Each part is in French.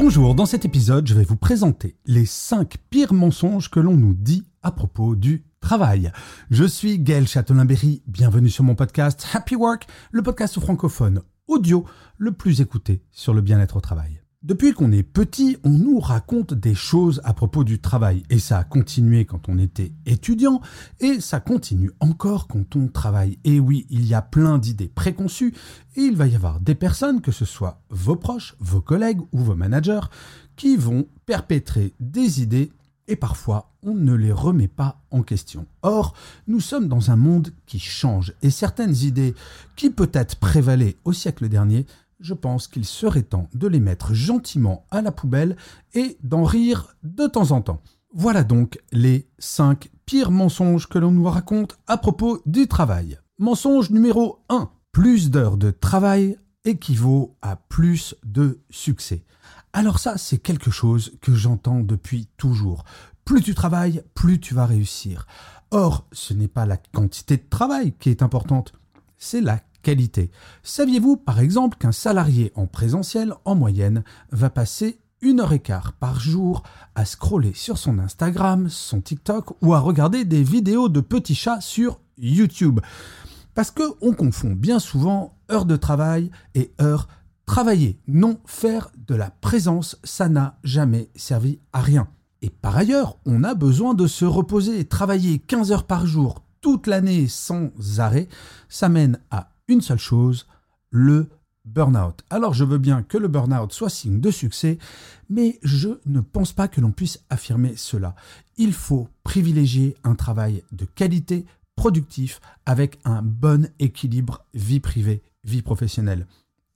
Bonjour, dans cet épisode, je vais vous présenter les 5 pires mensonges que l'on nous dit à propos du travail. Je suis Gaël Châtelain-Berry, bienvenue sur mon podcast Happy Work, le podcast francophone audio le plus écouté sur le bien-être au travail. Depuis qu'on est petit, on nous raconte des choses à propos du travail. Et ça a continué quand on était étudiant, et ça continue encore quand on travaille. Et oui, il y a plein d'idées préconçues, et il va y avoir des personnes, que ce soit vos proches, vos collègues ou vos managers, qui vont perpétrer des idées, et parfois on ne les remet pas en question. Or, nous sommes dans un monde qui change, et certaines idées qui peut-être prévalaient au siècle dernier je pense qu'il serait temps de les mettre gentiment à la poubelle et d'en rire de temps en temps. Voilà donc les 5 pires mensonges que l'on nous raconte à propos du travail. Mensonge numéro 1. Plus d'heures de travail équivaut à plus de succès. Alors ça, c'est quelque chose que j'entends depuis toujours. Plus tu travailles, plus tu vas réussir. Or, ce n'est pas la quantité de travail qui est importante, c'est la qualité. Saviez-vous par exemple qu'un salarié en présentiel, en moyenne, va passer une heure et quart par jour à scroller sur son Instagram, son TikTok ou à regarder des vidéos de petits chats sur YouTube? Parce que on confond bien souvent heure de travail et heure travailler. Non, faire de la présence, ça n'a jamais servi à rien. Et par ailleurs, on a besoin de se reposer. Travailler 15 heures par jour toute l'année sans arrêt, ça mène à une seule chose, le burn-out. Alors je veux bien que le burn-out soit signe de succès, mais je ne pense pas que l'on puisse affirmer cela. Il faut privilégier un travail de qualité, productif, avec un bon équilibre vie privée, vie professionnelle.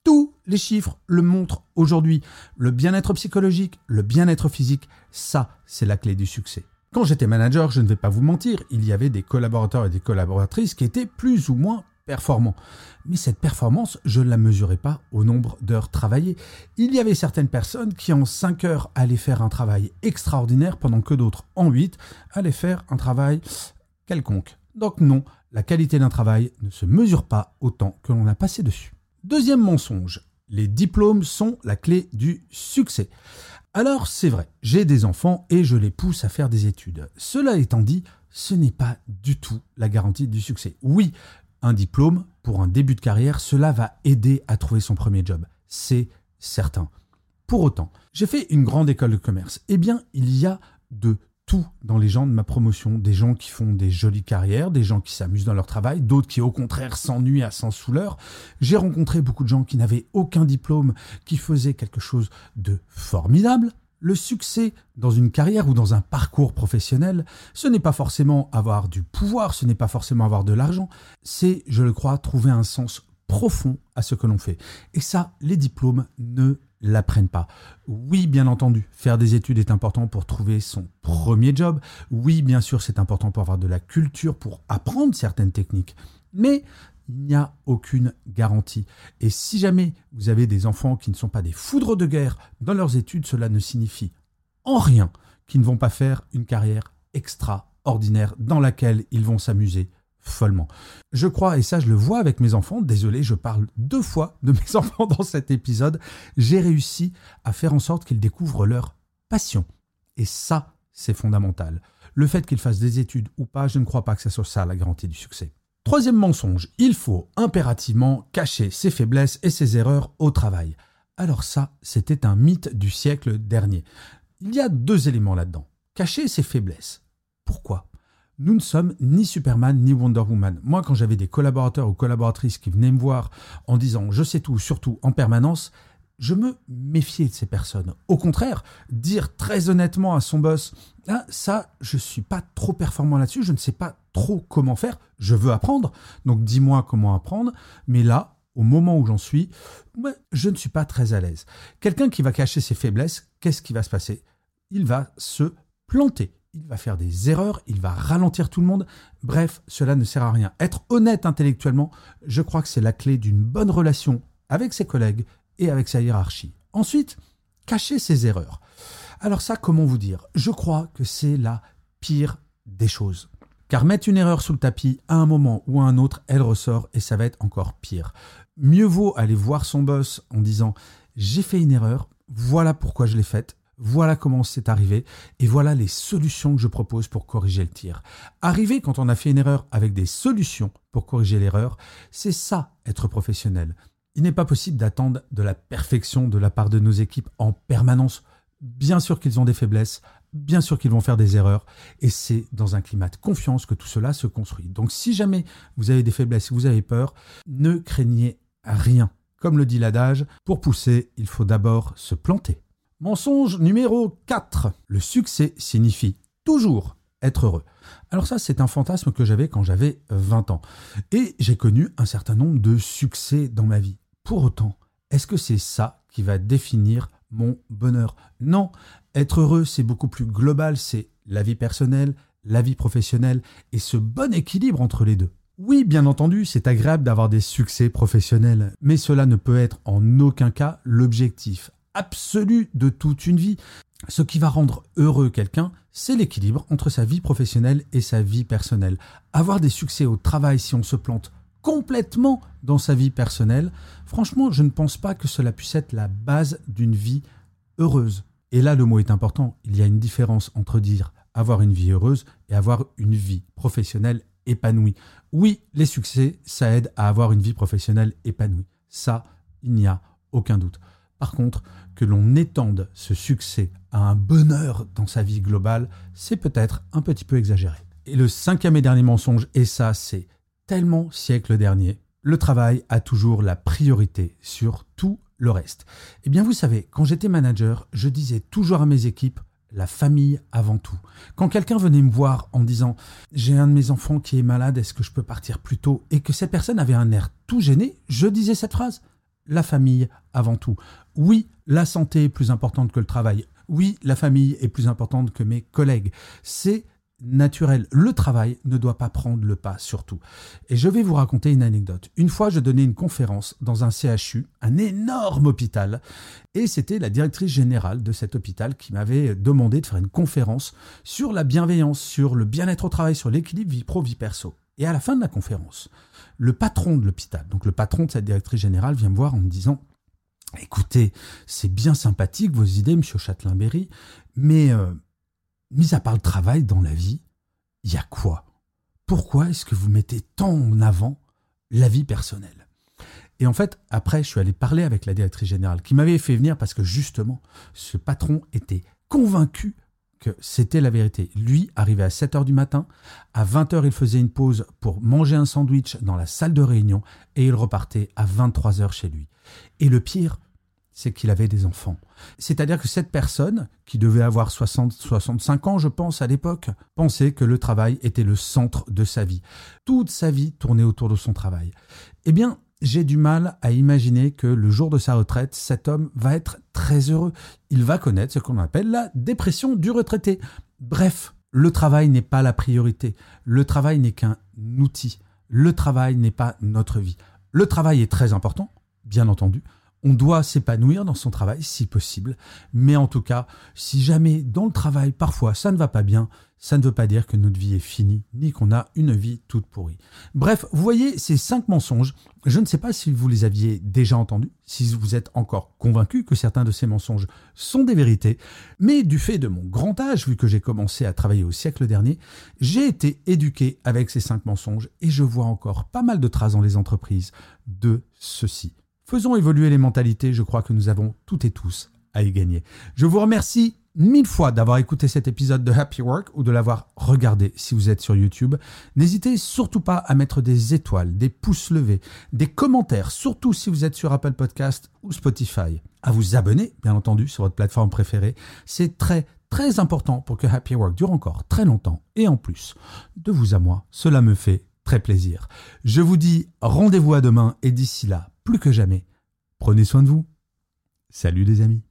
Tous les chiffres le montrent aujourd'hui. Le bien-être psychologique, le bien-être physique, ça, c'est la clé du succès. Quand j'étais manager, je ne vais pas vous mentir, il y avait des collaborateurs et des collaboratrices qui étaient plus ou moins performant. Mais cette performance, je ne la mesurais pas au nombre d'heures travaillées. Il y avait certaines personnes qui en 5 heures allaient faire un travail extraordinaire pendant que d'autres en 8 allaient faire un travail quelconque. Donc non, la qualité d'un travail ne se mesure pas autant que l'on a passé dessus. Deuxième mensonge, les diplômes sont la clé du succès. Alors c'est vrai, j'ai des enfants et je les pousse à faire des études. Cela étant dit, ce n'est pas du tout la garantie du succès. Oui, un diplôme pour un début de carrière, cela va aider à trouver son premier job. C'est certain. Pour autant, j'ai fait une grande école de commerce. Eh bien, il y a de tout dans les gens de ma promotion. Des gens qui font des jolies carrières, des gens qui s'amusent dans leur travail, d'autres qui au contraire s'ennuient à sens sous l'heure. J'ai rencontré beaucoup de gens qui n'avaient aucun diplôme, qui faisaient quelque chose de formidable. Le succès dans une carrière ou dans un parcours professionnel, ce n'est pas forcément avoir du pouvoir, ce n'est pas forcément avoir de l'argent, c'est, je le crois, trouver un sens profond à ce que l'on fait. Et ça, les diplômes ne l'apprennent pas. Oui, bien entendu, faire des études est important pour trouver son premier job. Oui, bien sûr, c'est important pour avoir de la culture, pour apprendre certaines techniques. Mais il n'y a aucune garantie. Et si jamais vous avez des enfants qui ne sont pas des foudres de guerre dans leurs études, cela ne signifie en rien qu'ils ne vont pas faire une carrière extraordinaire dans laquelle ils vont s'amuser follement. Je crois, et ça je le vois avec mes enfants, désolé, je parle deux fois de mes enfants dans cet épisode, j'ai réussi à faire en sorte qu'ils découvrent leur passion. Et ça, c'est fondamental. Le fait qu'ils fassent des études ou pas, je ne crois pas que ce soit ça la garantie du succès. Troisième mensonge, il faut impérativement cacher ses faiblesses et ses erreurs au travail. Alors ça, c'était un mythe du siècle dernier. Il y a deux éléments là-dedans. Cacher ses faiblesses. Pourquoi? Nous ne sommes ni Superman ni Wonder Woman. Moi, quand j'avais des collaborateurs ou collaboratrices qui venaient me voir en disant je sais tout, surtout en permanence, je me méfiais de ces personnes. Au contraire, dire très honnêtement à son boss, ah, ça, je suis pas trop performant là-dessus, je ne sais pas trop comment faire, je veux apprendre, donc dis-moi comment apprendre, mais là, au moment où j'en suis, je ne suis pas très à l'aise. Quelqu'un qui va cacher ses faiblesses, qu'est-ce qui va se passer? Il va se planter. Il va faire des erreurs, il va ralentir tout le monde. Bref, cela ne sert à rien. Être honnête intellectuellement, je crois que c'est la clé d'une bonne relation avec ses collègues et avec sa hiérarchie. Ensuite, cacher ses erreurs. Alors ça, comment vous dire? Je crois que c'est la pire des choses. Car mettre une erreur sous le tapis, à un moment ou à un autre, elle ressort et ça va être encore pire. Mieux vaut aller voir son boss en disant j'ai fait une erreur, voilà pourquoi je l'ai faite, voilà comment c'est arrivé et voilà les solutions que je propose pour corriger le tir. Arriver quand on a fait une erreur avec des solutions pour corriger l'erreur, c'est ça être professionnel. Il n'est pas possible d'attendre de la perfection de la part de nos équipes en permanence. Bien sûr qu'ils ont des faiblesses, bien sûr qu'ils vont faire des erreurs, et c'est dans un climat de confiance que tout cela se construit. Donc si jamais vous avez des faiblesses, vous avez peur, ne craignez rien. Comme le dit l'adage, pour pousser, il faut d'abord se planter. Mensonge numéro 4. Le succès signifie toujours être heureux. Alors ça, c'est un fantasme que j'avais quand j'avais 20 ans. Et j'ai connu un certain nombre de succès dans ma vie. Pour autant, est-ce que c'est ça qui va définir mon bonheur Non, être heureux, c'est beaucoup plus global, c'est la vie personnelle, la vie professionnelle et ce bon équilibre entre les deux. Oui, bien entendu, c'est agréable d'avoir des succès professionnels, mais cela ne peut être en aucun cas l'objectif absolu de toute une vie. Ce qui va rendre heureux quelqu'un, c'est l'équilibre entre sa vie professionnelle et sa vie personnelle. Avoir des succès au travail si on se plante complètement dans sa vie personnelle, franchement, je ne pense pas que cela puisse être la base d'une vie heureuse. Et là, le mot est important. Il y a une différence entre dire avoir une vie heureuse et avoir une vie professionnelle épanouie. Oui, les succès, ça aide à avoir une vie professionnelle épanouie. Ça, il n'y a aucun doute. Par contre, que l'on étende ce succès à un bonheur dans sa vie globale, c'est peut-être un petit peu exagéré. Et le cinquième et dernier mensonge, et ça c'est tellement siècle dernier, le travail a toujours la priorité sur tout le reste. Eh bien vous savez, quand j'étais manager, je disais toujours à mes équipes, la famille avant tout. Quand quelqu'un venait me voir en disant j'ai un de mes enfants qui est malade, est-ce que je peux partir plus tôt? Et que cette personne avait un air tout gêné, je disais cette phrase la famille avant tout. Oui, la santé est plus importante que le travail. Oui, la famille est plus importante que mes collègues. C'est naturel. Le travail ne doit pas prendre le pas surtout. Et je vais vous raconter une anecdote. Une fois, je donnais une conférence dans un CHU, un énorme hôpital, et c'était la directrice générale de cet hôpital qui m'avait demandé de faire une conférence sur la bienveillance, sur le bien-être au travail, sur l'équilibre vie pro-vie perso. Et à la fin de la conférence, le patron de l'hôpital, donc le patron de cette directrice générale, vient me voir en me disant Écoutez, c'est bien sympathique vos idées, monsieur Châtelain-Berry, mais euh, mis à part le travail dans la vie, il y a quoi? Pourquoi est-ce que vous mettez tant en avant la vie personnelle? Et en fait, après, je suis allé parler avec la directrice générale qui m'avait fait venir parce que justement, ce patron était convaincu que c'était la vérité. Lui arrivait à 7 heures du matin, à 20 heures, il faisait une pause pour manger un sandwich dans la salle de réunion et il repartait à 23 heures chez lui. Et le pire, c'est qu'il avait des enfants. C'est-à-dire que cette personne, qui devait avoir 60, 65 ans, je pense, à l'époque, pensait que le travail était le centre de sa vie. Toute sa vie tournait autour de son travail. Eh bien, j'ai du mal à imaginer que le jour de sa retraite, cet homme va être très heureux. Il va connaître ce qu'on appelle la dépression du retraité. Bref, le travail n'est pas la priorité. Le travail n'est qu'un outil. Le travail n'est pas notre vie. Le travail est très important, bien entendu. On doit s'épanouir dans son travail si possible. Mais en tout cas, si jamais dans le travail, parfois, ça ne va pas bien, ça ne veut pas dire que notre vie est finie, ni qu'on a une vie toute pourrie. Bref, vous voyez ces cinq mensonges. Je ne sais pas si vous les aviez déjà entendus, si vous êtes encore convaincu que certains de ces mensonges sont des vérités, mais du fait de mon grand âge, vu que j'ai commencé à travailler au siècle dernier, j'ai été éduqué avec ces cinq mensonges et je vois encore pas mal de traces dans les entreprises de ceci. Faisons évoluer les mentalités, je crois que nous avons toutes et tous à y gagner. Je vous remercie mille fois d'avoir écouté cet épisode de Happy Work ou de l'avoir regardé si vous êtes sur YouTube. N'hésitez surtout pas à mettre des étoiles, des pouces levés, des commentaires, surtout si vous êtes sur Apple Podcast ou Spotify. À vous abonner, bien entendu, sur votre plateforme préférée. C'est très très important pour que Happy Work dure encore très longtemps. Et en plus, de vous à moi, cela me fait très plaisir. Je vous dis rendez-vous à demain et d'ici là, plus que jamais, prenez soin de vous. Salut les amis.